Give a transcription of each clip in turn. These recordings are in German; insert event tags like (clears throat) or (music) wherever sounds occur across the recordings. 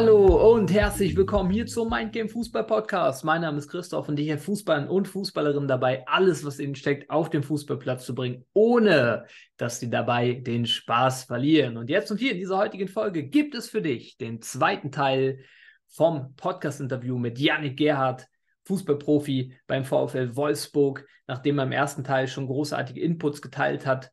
Hallo und herzlich willkommen hier zum Mindgame Fußball Podcast. Mein Name ist Christoph und ich helfe Fußballern und Fußballerinnen dabei, alles, was ihnen steckt, auf den Fußballplatz zu bringen, ohne dass sie dabei den Spaß verlieren. Und jetzt und hier in dieser heutigen Folge gibt es für dich den zweiten Teil vom Podcast-Interview mit Yannick Gerhardt, Fußballprofi beim VfL Wolfsburg. Nachdem er im ersten Teil schon großartige Inputs geteilt hat,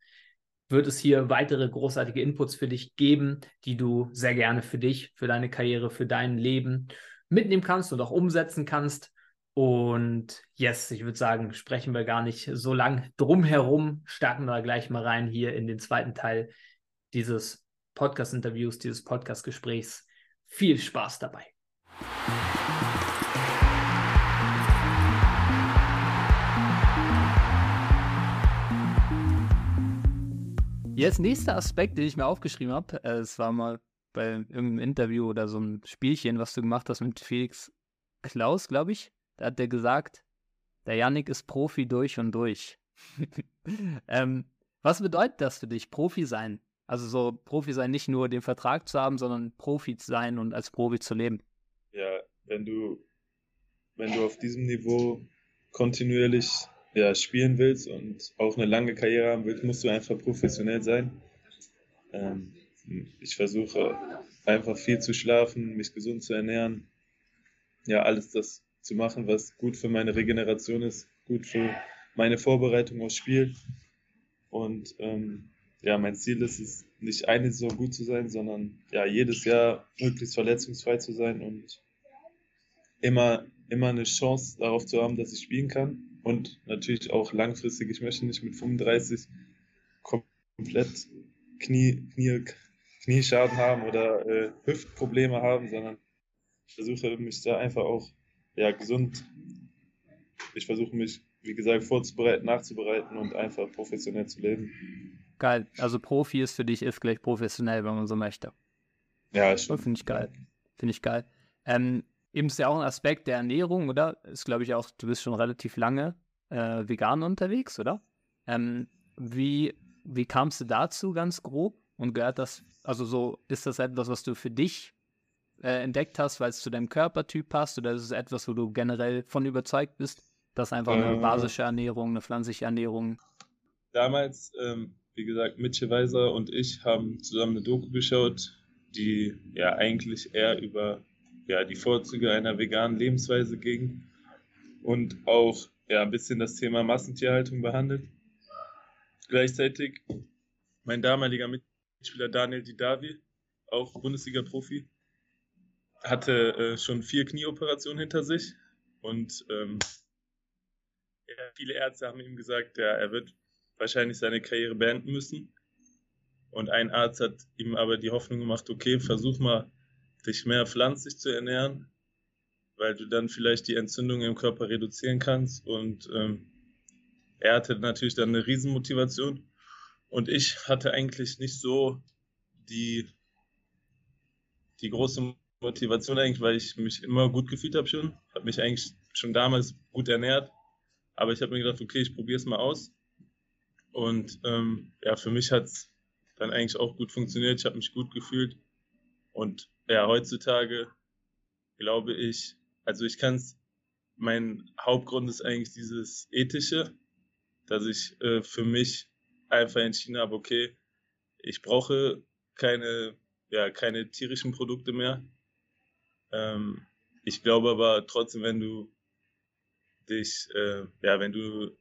wird es hier weitere großartige Inputs für dich geben, die du sehr gerne für dich, für deine Karriere, für dein Leben mitnehmen kannst und auch umsetzen kannst. Und yes, ich würde sagen, sprechen wir gar nicht so lang drum herum, starten wir gleich mal rein hier in den zweiten Teil dieses Podcast-Interviews, dieses Podcast-Gesprächs. Viel Spaß dabei. Jetzt nächster Aspekt, den ich mir aufgeschrieben habe, äh, es war mal bei irgendeinem Interview oder so ein Spielchen, was du gemacht hast mit Felix Klaus, glaube ich. Da hat der gesagt, der Yannick ist Profi durch und durch. (laughs) ähm, was bedeutet das für dich, Profi sein? Also so Profi sein, nicht nur den Vertrag zu haben, sondern Profi zu sein und als Profi zu leben. Ja, wenn du, wenn du auf diesem Niveau kontinuierlich ja, spielen willst und auch eine lange Karriere haben willst, musst du einfach professionell sein. Ähm, ich versuche einfach viel zu schlafen, mich gesund zu ernähren, ja, alles das zu machen, was gut für meine Regeneration ist, gut für meine Vorbereitung aufs Spiel. Und ähm, ja, mein Ziel ist es, nicht eine so gut zu sein, sondern ja, jedes Jahr möglichst verletzungsfrei zu sein und immer, immer eine Chance darauf zu haben, dass ich spielen kann und natürlich auch langfristig. Ich möchte nicht mit 35 komplett Knie, Knie, Knieschaden haben oder äh, Hüftprobleme haben, sondern ich versuche mich da einfach auch ja, gesund. Ich versuche mich, wie gesagt, vorzubereiten, nachzubereiten und einfach professionell zu leben. Geil. Also Profi ist für dich ist gleich professionell, wenn man so möchte. Ja, schon. Finde ich geil. Finde ich geil. Ähm, eben ist ja auch ein Aspekt der Ernährung, oder? Ist, glaube ich, auch, du bist schon relativ lange äh, vegan unterwegs, oder? Ähm, wie wie kamst du dazu ganz grob? Und gehört das, also so, ist das etwas, was du für dich äh, entdeckt hast, weil es zu deinem Körpertyp passt, oder ist es etwas, wo du generell von überzeugt bist, dass einfach eine äh, basische Ernährung, eine pflanzliche Ernährung. Damals, ähm, wie gesagt, Mitche Weiser und ich haben zusammen eine Doku geschaut, die ja eigentlich eher über ja, die Vorzüge einer veganen Lebensweise ging und auch ja, ein bisschen das Thema Massentierhaltung behandelt. Gleichzeitig mein damaliger Mitspieler Daniel Didavi, auch Bundesliga-Profi, hatte äh, schon vier Knieoperationen hinter sich und ähm, ja, viele Ärzte haben ihm gesagt, ja, er wird wahrscheinlich seine Karriere beenden müssen. Und ein Arzt hat ihm aber die Hoffnung gemacht, okay, versuch mal, dich mehr pflanzlich zu ernähren weil du dann vielleicht die Entzündung im Körper reduzieren kannst. Und ähm, er hatte natürlich dann eine Riesenmotivation. Und ich hatte eigentlich nicht so die, die große Motivation eigentlich, weil ich mich immer gut gefühlt habe schon. Habe mich eigentlich schon damals gut ernährt. Aber ich habe mir gedacht, okay, ich probiere es mal aus. Und ähm, ja, für mich hat es dann eigentlich auch gut funktioniert. Ich habe mich gut gefühlt. Und ja, heutzutage glaube ich, also ich kann es, mein Hauptgrund ist eigentlich dieses ethische, dass ich äh, für mich einfach entschieden habe, okay, ich brauche keine, ja, keine tierischen Produkte mehr. Ähm, ich glaube aber trotzdem, wenn du dich, äh, ja, wenn du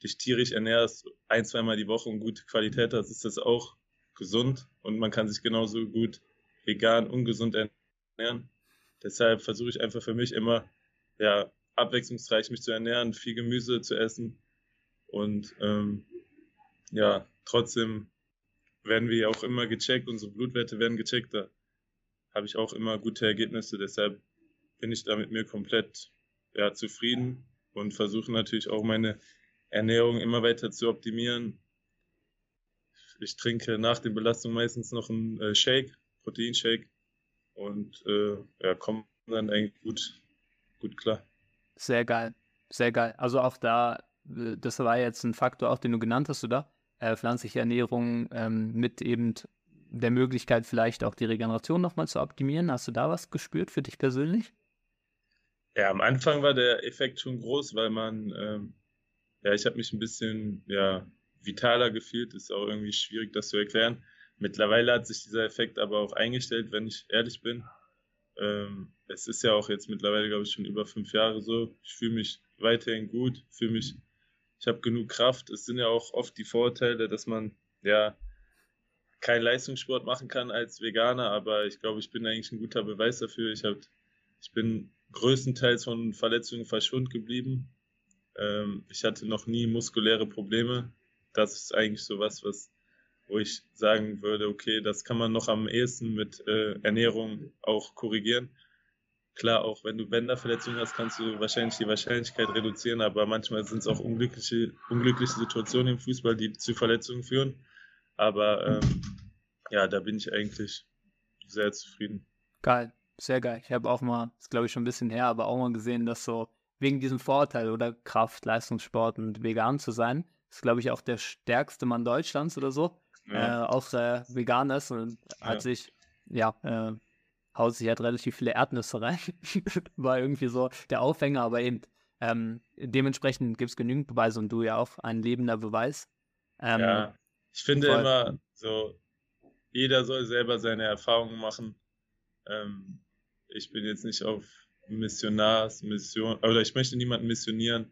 dich tierisch ernährst, ein, zweimal die Woche und gute Qualität hast, ist das auch gesund und man kann sich genauso gut vegan, ungesund ernähren. Deshalb versuche ich einfach für mich immer, ja, abwechslungsreich mich zu ernähren, viel Gemüse zu essen und ähm, ja, trotzdem werden wir auch immer gecheckt, unsere Blutwerte werden gecheckt, da habe ich auch immer gute Ergebnisse, deshalb bin ich da mit mir komplett ja, zufrieden und versuche natürlich auch meine Ernährung immer weiter zu optimieren. Ich trinke nach den Belastungen meistens noch einen äh, Shake, Proteinshake, und äh, ja, kommen dann eigentlich gut, gut klar. Sehr geil, sehr geil. Also auch da, äh, das war jetzt ein Faktor, auch den du genannt hast, oder? Äh, pflanzliche Ernährung ähm, mit eben der Möglichkeit, vielleicht auch die Regeneration nochmal zu optimieren. Hast du da was gespürt für dich persönlich? Ja, am Anfang war der Effekt schon groß, weil man, ähm, ja, ich habe mich ein bisschen ja, vitaler gefühlt. Ist auch irgendwie schwierig, das zu erklären. Mittlerweile hat sich dieser Effekt aber auch eingestellt, wenn ich ehrlich bin. Ähm, es ist ja auch jetzt mittlerweile, glaube ich, schon über fünf Jahre so. Ich fühle mich weiterhin gut, fühle mich, ich habe genug Kraft. Es sind ja auch oft die Vorteile, dass man ja keinen Leistungssport machen kann als Veganer, aber ich glaube, ich bin eigentlich ein guter Beweis dafür. Ich, hab, ich bin größtenteils von Verletzungen verschwunden geblieben. Ähm, ich hatte noch nie muskuläre Probleme. Das ist eigentlich so was, was wo ich sagen würde, okay, das kann man noch am ehesten mit äh, Ernährung auch korrigieren. Klar, auch wenn du Bänderverletzungen hast, kannst du wahrscheinlich die Wahrscheinlichkeit reduzieren, aber manchmal sind es auch unglückliche, unglückliche Situationen im Fußball, die zu Verletzungen führen. Aber ähm, ja, da bin ich eigentlich sehr zufrieden. Geil, sehr geil. Ich habe auch mal, das glaube ich schon ein bisschen her, aber auch mal gesehen, dass so wegen diesem Vorteil oder Kraft, Leistungssport und vegan zu sein, ist glaube ich auch der stärkste Mann Deutschlands oder so, ja. äh, auch äh, vegan ist und hat ja. sich, ja, äh, haut sich halt relativ viele Erdnüsse rein. (laughs) War irgendwie so der Aufhänger, aber eben ähm, dementsprechend gibt es genügend Beweise und du ja auch ein lebender Beweis. Ähm, ja, ich finde voll. immer so, jeder soll selber seine Erfahrungen machen. Ähm, ich bin jetzt nicht auf Missionars, Mission, oder ich möchte niemanden missionieren.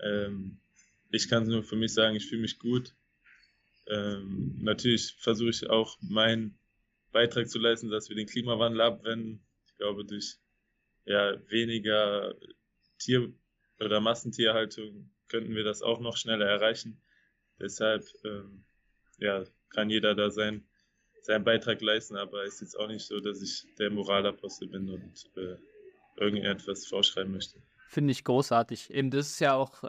Ähm, ich kann nur für mich sagen, ich fühle mich gut. Ähm, natürlich versuche ich auch meinen Beitrag zu leisten, dass wir den Klimawandel abwenden. Ich glaube, durch ja, weniger Tier- oder Massentierhaltung könnten wir das auch noch schneller erreichen. Deshalb ähm, ja, kann jeder da sein, seinen Beitrag leisten, aber es ist jetzt auch nicht so, dass ich der Moralapostel bin und äh, irgendetwas vorschreiben möchte. Finde ich großartig. Eben, das ist ja auch,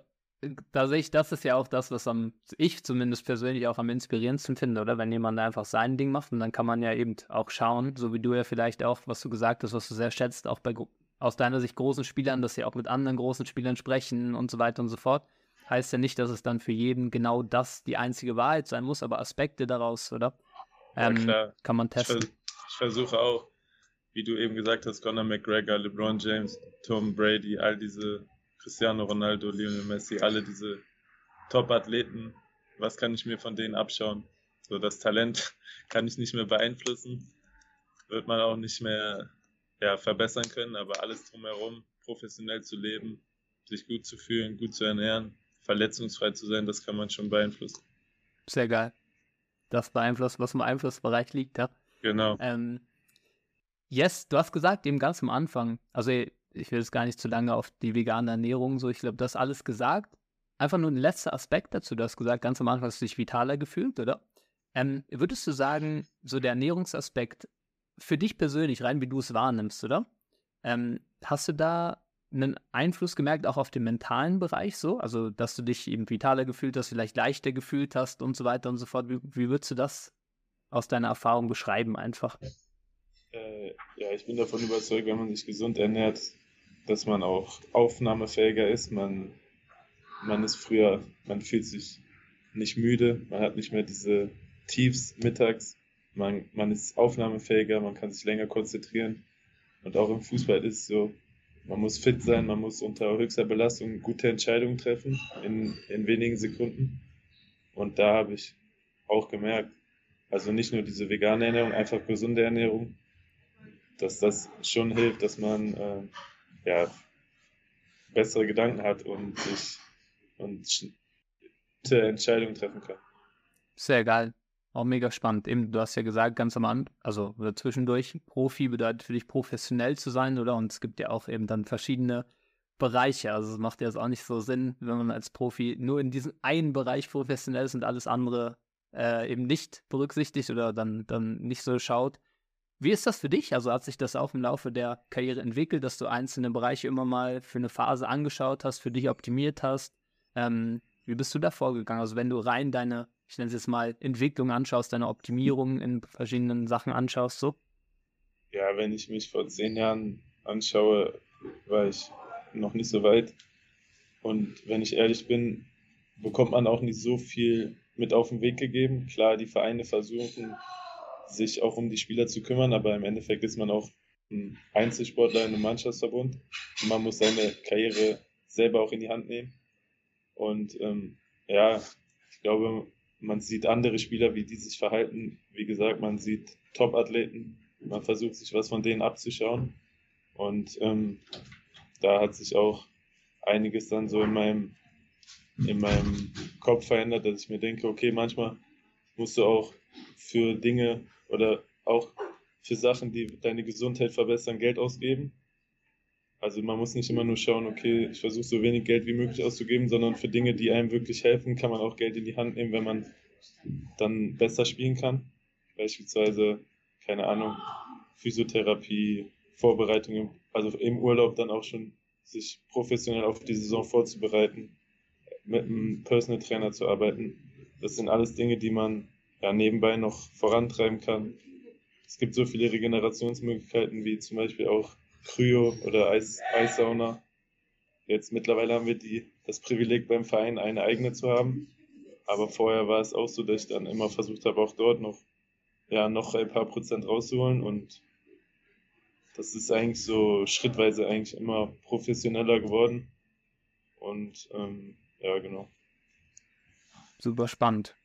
da sehe ich, das ist ja auch das, was am, ich zumindest persönlich auch am inspirierendsten finde, oder? Wenn jemand einfach sein Ding macht und dann kann man ja eben auch schauen, so wie du ja vielleicht auch, was du gesagt hast, was du sehr schätzt, auch bei aus deiner Sicht großen Spielern, dass sie auch mit anderen großen Spielern sprechen und so weiter und so fort heißt ja nicht, dass es dann für jeden genau das die einzige Wahrheit sein muss, aber Aspekte daraus, oder? Ähm, ja, kann man testen. Ich, ich, versuche auch, wie du eben gesagt hast, Conor McGregor, LeBron James, Tom Brady, all diese Cristiano Ronaldo, Lionel Messi, alle diese Top-Athleten, was kann ich mir von denen abschauen? So, das Talent (laughs) kann ich nicht mehr beeinflussen, wird man auch nicht mehr ja, verbessern können, aber alles drumherum, professionell zu leben, sich gut zu fühlen, gut zu ernähren, verletzungsfrei zu sein, das kann man schon beeinflussen. Sehr geil. Das beeinflusst, was im Einflussbereich liegt, ja. Genau. Ähm, yes, du hast gesagt, eben ganz am Anfang, also ich will jetzt gar nicht zu lange auf die vegane Ernährung, so ich glaube, das alles gesagt. Einfach nur ein letzter Aspekt dazu, du hast gesagt, ganz am Anfang hast du dich vitaler gefühlt, oder? Ähm, würdest du sagen, so der Ernährungsaspekt für dich persönlich, rein wie du es wahrnimmst, oder? Ähm, hast du da einen Einfluss gemerkt, auch auf den mentalen Bereich so? Also, dass du dich eben vitaler gefühlt hast, vielleicht leichter gefühlt hast und so weiter und so fort. Wie, wie würdest du das aus deiner Erfahrung beschreiben einfach? Äh, ja, ich bin davon überzeugt, wenn man sich gesund ernährt, dass man auch aufnahmefähiger ist. Man, man ist früher, man fühlt sich nicht müde, man hat nicht mehr diese Tiefs mittags, man, man ist aufnahmefähiger, man kann sich länger konzentrieren. Und auch im Fußball ist es so, man muss fit sein, man muss unter höchster Belastung gute Entscheidungen treffen in, in wenigen Sekunden. Und da habe ich auch gemerkt, also nicht nur diese vegane Ernährung, einfach gesunde Ernährung, dass das schon hilft, dass man äh, ja, bessere Gedanken hat und sich und gute Entscheidungen treffen kann. Sehr geil. Auch mega spannend. Eben, du hast ja gesagt, ganz am Anfang, also zwischendurch, Profi bedeutet für dich professionell zu sein, oder? Und es gibt ja auch eben dann verschiedene Bereiche. Also es macht ja auch nicht so Sinn, wenn man als Profi nur in diesem einen Bereich professionell ist und alles andere äh, eben nicht berücksichtigt oder dann, dann nicht so schaut. Wie ist das für dich? Also hat sich das auch im Laufe der Karriere entwickelt, dass du einzelne Bereiche immer mal für eine Phase angeschaut hast, für dich optimiert hast? Ähm, wie bist du da vorgegangen? Also wenn du rein deine ich nenne es jetzt mal, Entwicklung anschaust, deine Optimierung in verschiedenen Sachen anschaust, so? Ja, wenn ich mich vor zehn Jahren anschaue, war ich noch nicht so weit. Und wenn ich ehrlich bin, bekommt man auch nicht so viel mit auf den Weg gegeben. Klar, die Vereine versuchen sich auch um die Spieler zu kümmern, aber im Endeffekt ist man auch ein Einzelsportler in einem Mannschaftsverbund. Und man muss seine Karriere selber auch in die Hand nehmen. Und ähm, ja, ich glaube, man sieht andere Spieler, wie die sich verhalten. Wie gesagt, man sieht Top-Athleten. Man versucht sich was von denen abzuschauen. Und ähm, da hat sich auch einiges dann so in meinem, in meinem Kopf verändert, dass ich mir denke, okay, manchmal musst du auch für Dinge oder auch für Sachen, die deine Gesundheit verbessern, Geld ausgeben. Also man muss nicht immer nur schauen, okay, ich versuche so wenig Geld wie möglich auszugeben, sondern für Dinge, die einem wirklich helfen, kann man auch Geld in die Hand nehmen, wenn man dann besser spielen kann. Beispielsweise, keine Ahnung, Physiotherapie, Vorbereitung, also im Urlaub dann auch schon sich professionell auf die Saison vorzubereiten, mit einem Personal Trainer zu arbeiten. Das sind alles Dinge, die man ja, nebenbei noch vorantreiben kann. Es gibt so viele Regenerationsmöglichkeiten, wie zum Beispiel auch Kryo oder Eis, Eissauna. Jetzt mittlerweile haben wir die, das Privileg beim Verein eine eigene zu haben. Aber vorher war es auch so, dass ich dann immer versucht habe, auch dort noch, ja, noch ein paar Prozent rauszuholen und das ist eigentlich so schrittweise eigentlich immer professioneller geworden. Und ähm, ja, genau. Super spannend.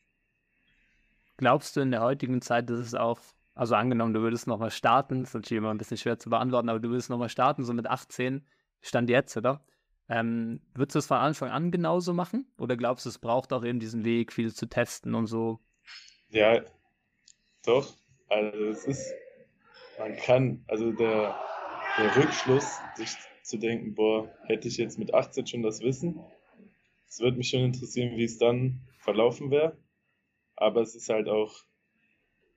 Glaubst du in der heutigen Zeit, dass es auch, also angenommen, du würdest nochmal starten, ist natürlich immer ein bisschen schwer zu beantworten, aber du würdest nochmal starten, so mit 18, Stand jetzt, oder? Ähm, würdest du es von Anfang an genauso machen? Oder glaubst du, es braucht auch eben diesen Weg, viel zu testen und so? Ja, doch. Also es ist, man kann, also der, der Rückschluss, sich zu denken, boah, hätte ich jetzt mit 18 schon das Wissen, es würde mich schon interessieren, wie es dann verlaufen wäre. Aber es ist halt auch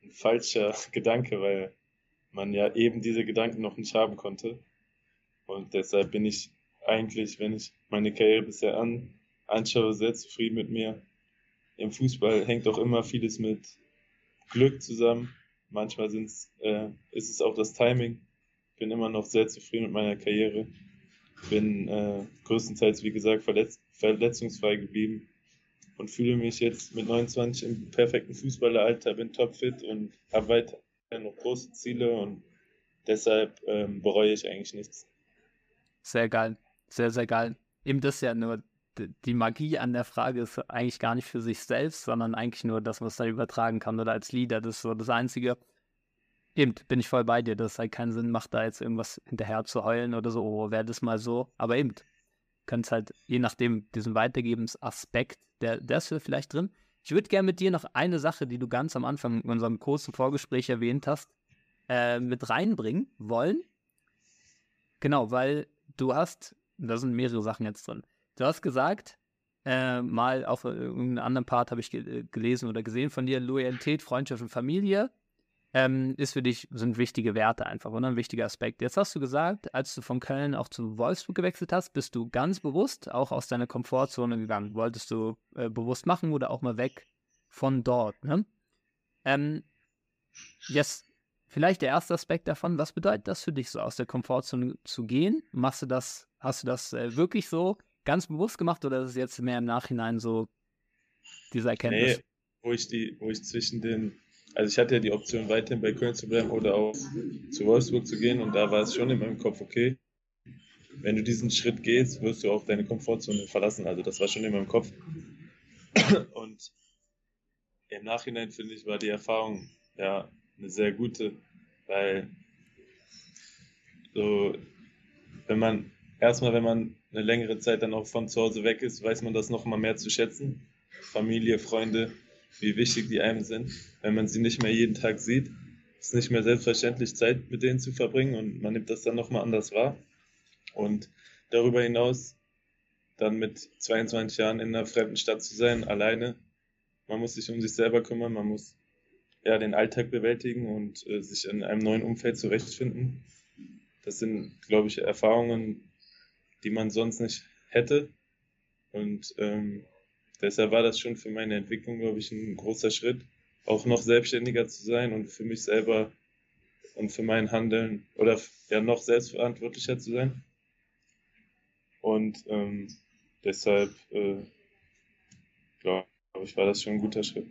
ein falscher (laughs) Gedanke, weil man ja eben diese Gedanken noch nicht haben konnte. Und deshalb bin ich eigentlich, wenn ich meine Karriere bisher an, anschaue, sehr zufrieden mit mir. Im Fußball hängt auch immer vieles mit Glück zusammen. Manchmal sind's, äh, ist es auch das Timing. Bin immer noch sehr zufrieden mit meiner Karriere. Bin äh, größtenteils, wie gesagt, verletz verletzungsfrei geblieben und fühle mich jetzt mit 29 im perfekten Fußballeralter, bin topfit und habe weiter noch große Ziele und deshalb ähm, bereue ich eigentlich nichts. Sehr geil, sehr, sehr geil. Eben das ja nur die Magie an der Frage ist eigentlich gar nicht für sich selbst, sondern eigentlich nur, dass man es dann übertragen kann oder als Leader. Das ist so das Einzige. Eben, bin ich voll bei dir, dass halt keinen Sinn macht, da jetzt irgendwas hinterher zu heulen oder so, oh, wäre das mal so. Aber eben, kannst halt, je nachdem, diesen Weitergebensaspekt, der, der ist vielleicht drin. Ich würde gerne mit dir noch eine Sache, die du ganz am Anfang in unserem kurzen Vorgespräch erwähnt hast, äh, mit reinbringen wollen. Genau, weil du hast, da sind mehrere Sachen jetzt drin. Du hast gesagt, äh, mal auf irgendeinem anderen Part habe ich ge gelesen oder gesehen von dir, Loyalität, Freundschaft und Familie ähm, ist für dich, sind wichtige Werte einfach oder ein wichtiger Aspekt. Jetzt hast du gesagt, als du von Köln auch zu Wolfsburg gewechselt hast, bist du ganz bewusst auch aus deiner Komfortzone gegangen. Wolltest du äh, bewusst machen oder auch mal weg von dort. Ne? Ähm, jetzt vielleicht der erste Aspekt davon, was bedeutet das für dich, so aus der Komfortzone zu gehen? Machst du das, hast du das äh, wirklich so ganz bewusst gemacht oder ist es jetzt mehr im Nachhinein so diese Erkenntnis? Nee, wo ich die, wo ich zwischen den, also ich hatte ja die Option weiterhin bei Köln zu bleiben oder auch zu Wolfsburg zu gehen und da war es schon in meinem Kopf, okay, wenn du diesen Schritt gehst, wirst du auch deine Komfortzone verlassen. Also das war schon in meinem Kopf. (clears throat) Und im Nachhinein finde ich, war die Erfahrung ja eine sehr gute, weil so, wenn man erstmal, wenn man eine längere Zeit dann auch von zu Hause weg ist, weiß man das noch mal mehr zu schätzen. Familie, Freunde, wie wichtig die einem sind. Wenn man sie nicht mehr jeden Tag sieht, ist nicht mehr selbstverständlich, Zeit mit denen zu verbringen und man nimmt das dann noch mal anders wahr. Und darüber hinaus dann mit 22 Jahren in einer fremden Stadt zu sein, alleine. Man muss sich um sich selber kümmern, man muss ja den Alltag bewältigen und äh, sich in einem neuen Umfeld zurechtfinden. Das sind, glaube ich, Erfahrungen, die man sonst nicht hätte. Und ähm, deshalb war das schon für meine Entwicklung, glaube ich, ein großer Schritt, auch noch selbstständiger zu sein und für mich selber und für mein Handeln oder ja noch selbstverantwortlicher zu sein. Und ähm, deshalb, äh, glaube ich, war das schon ein guter Schritt.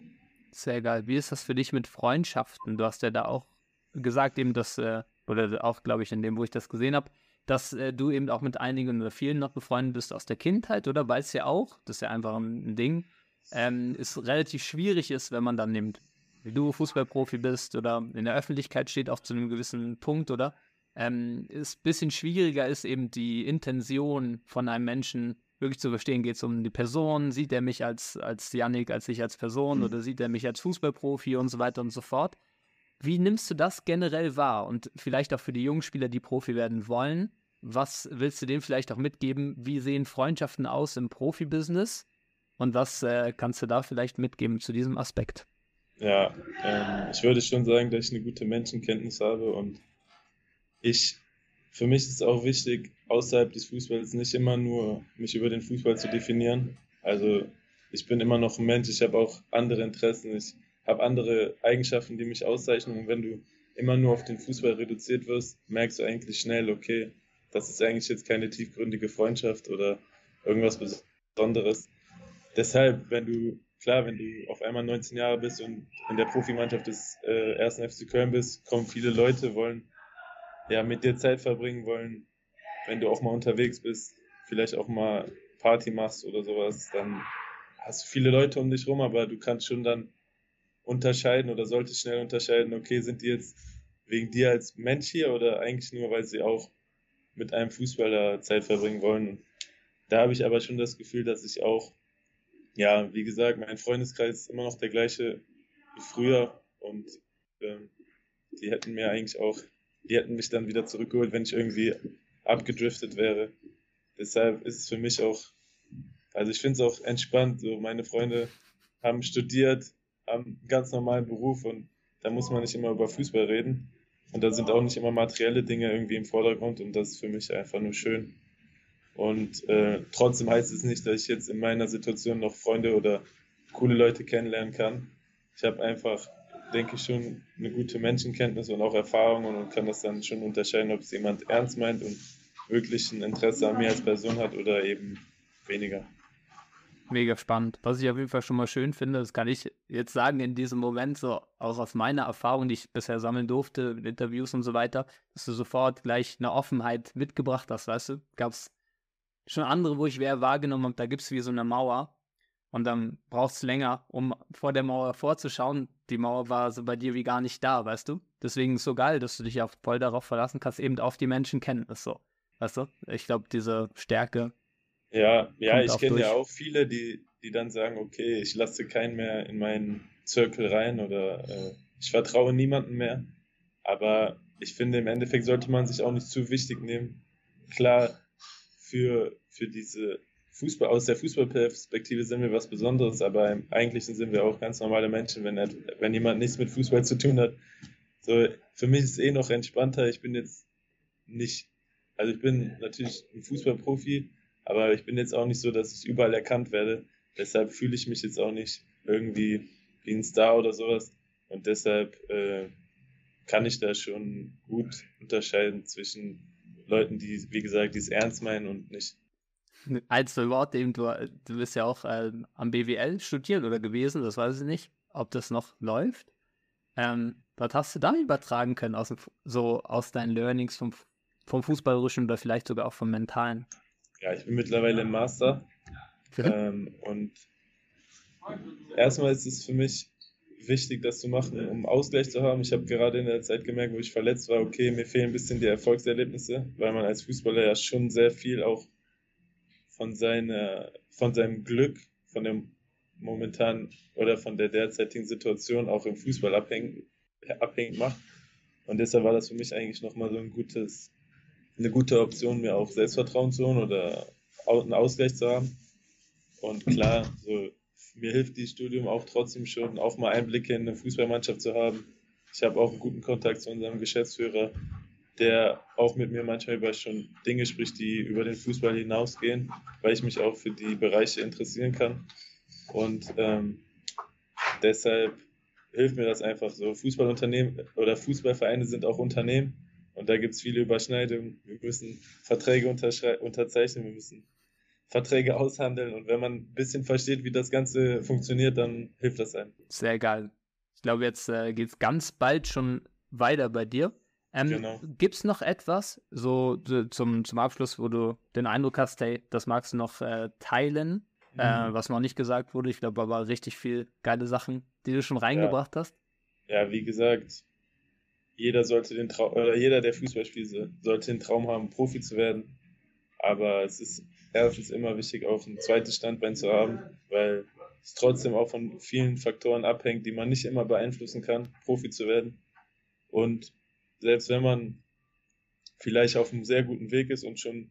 Sehr geil. Wie ist das für dich mit Freundschaften? Du hast ja da auch gesagt, eben, dass, äh, oder auch, glaube ich, in dem, wo ich das gesehen habe, dass äh, du eben auch mit einigen oder vielen noch befreundet bist aus der Kindheit, oder? Weil es ja auch, das ist ja einfach ein, Ding, ähm, es relativ schwierig ist, wenn man dann nimmt, wie du Fußballprofi bist oder in der Öffentlichkeit steht, auch zu einem gewissen Punkt, oder? Ähm, ist ein bisschen schwieriger ist eben die Intention von einem Menschen wirklich zu verstehen. Geht es um die Person? Sieht er mich als, als Yannick, als ich als Person mhm. oder sieht er mich als Fußballprofi und so weiter und so fort? Wie nimmst du das generell wahr? Und vielleicht auch für die jungen Spieler, die Profi werden wollen, was willst du denen vielleicht auch mitgeben? Wie sehen Freundschaften aus im Profibusiness? Und was äh, kannst du da vielleicht mitgeben zu diesem Aspekt? Ja, ähm, ich würde schon sagen, dass ich eine gute Menschenkenntnis habe und ich, für mich ist es auch wichtig, außerhalb des Fußballs nicht immer nur mich über den Fußball zu definieren. Also ich bin immer noch ein Mensch, ich habe auch andere Interessen, ich habe andere Eigenschaften, die mich auszeichnen. Und wenn du immer nur auf den Fußball reduziert wirst, merkst du eigentlich schnell, okay, das ist eigentlich jetzt keine tiefgründige Freundschaft oder irgendwas Besonderes. Deshalb, wenn du, klar, wenn du auf einmal 19 Jahre bist und in der Profimannschaft des äh, ersten FC Köln bist, kommen viele Leute, wollen ja mit dir Zeit verbringen, wollen, wenn du auch mal unterwegs bist, vielleicht auch mal Party machst oder sowas, dann hast du viele Leute um dich rum, aber du kannst schon dann unterscheiden oder solltest schnell unterscheiden, okay, sind die jetzt wegen dir als Mensch hier oder eigentlich nur, weil sie auch mit einem Fußballer Zeit verbringen wollen. Da habe ich aber schon das Gefühl, dass ich auch, ja, wie gesagt, mein Freundeskreis ist immer noch der gleiche wie früher und ähm, die hätten mir eigentlich auch, die hätten mich dann wieder zurückgeholt, wenn ich irgendwie abgedriftet wäre. Deshalb ist es für mich auch, also ich finde es auch entspannt, so meine Freunde haben studiert, haben einen ganz normalen Beruf und da muss man nicht immer über Fußball reden. Und da sind auch nicht immer materielle Dinge irgendwie im Vordergrund und das ist für mich einfach nur schön. Und äh, trotzdem heißt es nicht, dass ich jetzt in meiner Situation noch Freunde oder coole Leute kennenlernen kann. Ich habe einfach, denke ich, schon eine gute Menschenkenntnis und auch Erfahrungen und kann das dann schon unterscheiden, ob es jemand ernst meint und wirklich ein Interesse an mir als Person hat oder eben weniger mega spannend. Was ich auf jeden Fall schon mal schön finde, das kann ich jetzt sagen in diesem Moment, so auch aus meiner Erfahrung, die ich bisher sammeln durfte, mit Interviews und so weiter, dass du sofort gleich eine Offenheit mitgebracht hast, weißt du? Gab es schon andere, wo ich wer wahrgenommen habe, da gibt es wie so eine Mauer und dann brauchst du länger, um vor der Mauer vorzuschauen. Die Mauer war so bei dir wie gar nicht da, weißt du? Deswegen ist es so geil, dass du dich auch voll darauf verlassen kannst, eben auf die Menschenkenntnis so. Weißt du? Ich glaube, diese Stärke ja, ja, ich kenne ja auch viele, die, die dann sagen, okay, ich lasse keinen mehr in meinen Circle rein oder äh, ich vertraue niemandem mehr. Aber ich finde, im Endeffekt sollte man sich auch nicht zu wichtig nehmen. Klar, für, für diese Fußball, aus der Fußballperspektive sind wir was Besonderes, aber im Eigentlichen sind wir auch ganz normale Menschen, wenn, wenn jemand nichts mit Fußball zu tun hat. So, für mich ist es eh noch entspannter. Ich bin jetzt nicht, also ich bin natürlich ein Fußballprofi, aber ich bin jetzt auch nicht so, dass ich überall erkannt werde. Deshalb fühle ich mich jetzt auch nicht irgendwie wie ein Star oder sowas. Und deshalb äh, kann ich da schon gut unterscheiden zwischen Leuten, die, wie gesagt, die es ernst meinen und nicht. Als Wort, eben du, du bist ja auch äh, am BWL studiert oder gewesen, das weiß ich nicht, ob das noch läuft. Ähm, was hast du da übertragen können, aus, so aus deinen Learnings vom, vom Fußballerischen oder vielleicht sogar auch vom Mentalen? Ja, ich bin mittlerweile im Master. Ähm, und erstmal ist es für mich wichtig, das zu machen, um Ausgleich zu haben. Ich habe gerade in der Zeit gemerkt, wo ich verletzt war, okay, mir fehlen ein bisschen die Erfolgserlebnisse, weil man als Fußballer ja schon sehr viel auch von, seiner, von seinem Glück, von dem momentanen oder von der derzeitigen Situation auch im Fußball abhängig, abhängig macht. Und deshalb war das für mich eigentlich nochmal so ein gutes eine gute Option, mir auch Selbstvertrauen zu holen oder einen Ausgleich zu haben. Und klar, so, mir hilft dieses Studium auch trotzdem schon, auch mal Einblicke in eine Fußballmannschaft zu haben. Ich habe auch einen guten Kontakt zu unserem Geschäftsführer, der auch mit mir manchmal über schon Dinge spricht, die über den Fußball hinausgehen, weil ich mich auch für die Bereiche interessieren kann. Und ähm, deshalb hilft mir das einfach so. Fußballunternehmen oder Fußballvereine sind auch Unternehmen und da gibt es viele Überschneidungen. Wir müssen Verträge unterzeichnen, wir müssen Verträge aushandeln. Und wenn man ein bisschen versteht, wie das Ganze funktioniert, dann hilft das einem. Sehr geil. Ich glaube, jetzt äh, geht es ganz bald schon weiter bei dir. Ähm, genau. Gibt es noch etwas, so zum, zum Abschluss, wo du den Eindruck hast, hey, das magst du noch äh, teilen, äh, mhm. äh, was noch nicht gesagt wurde? Ich glaube aber richtig viel geile Sachen, die du schon reingebracht ja. hast. Ja, wie gesagt, jeder sollte den Traum, oder jeder, der Fußball spielt, sollte den Traum haben, Profi zu werden. Aber es ist erstens immer wichtig, auch ein zweites Standbein zu haben, weil es trotzdem auch von vielen Faktoren abhängt, die man nicht immer beeinflussen kann, Profi zu werden. Und selbst wenn man vielleicht auf einem sehr guten Weg ist und schon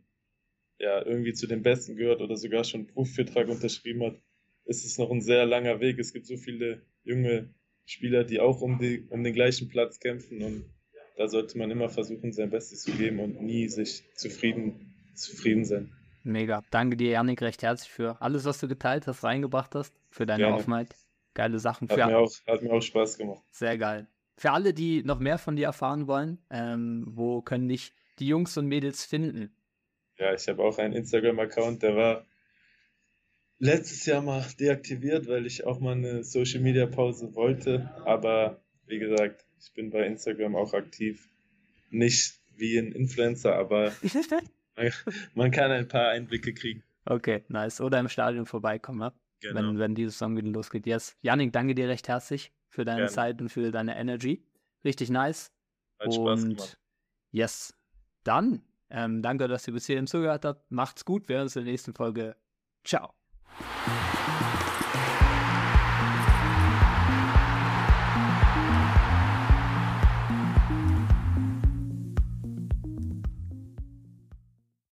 ja, irgendwie zu den Besten gehört oder sogar schon einen Profivertrag unterschrieben hat, ist es noch ein sehr langer Weg. Es gibt so viele junge Spieler, die auch um, die, um den gleichen Platz kämpfen und da sollte man immer versuchen, sein Bestes zu geben und nie sich zufrieden, zufrieden sein. Mega. Danke dir, Janik, recht herzlich für alles, was du geteilt hast, reingebracht hast, für deine Gerne. Offenheit. Geile Sachen. Hat, mir auch, hat mir auch Spaß gemacht. Sehr geil. Für alle, die noch mehr von dir erfahren wollen, ähm, wo können dich die Jungs und Mädels finden? Ja, ich habe auch einen Instagram-Account, der war letztes Jahr mal deaktiviert, weil ich auch mal eine Social Media Pause wollte. Aber wie gesagt, ich bin bei Instagram auch aktiv. Nicht wie ein Influencer, aber (laughs) man, kann ein paar Einblicke kriegen. Okay, nice. Oder im Stadion vorbeikommen, ja? genau. wenn, wenn diese Saison wieder losgeht. Yes. Janik, danke dir recht herzlich für deine Gerne. Zeit und für deine Energy. Richtig nice. Hat und Spaß gemacht. Yes. Dann, ähm, danke, dass ihr bis hierhin zugehört habt. Macht's gut. Wir sehen uns in der nächsten Folge. Ciao. Yeah.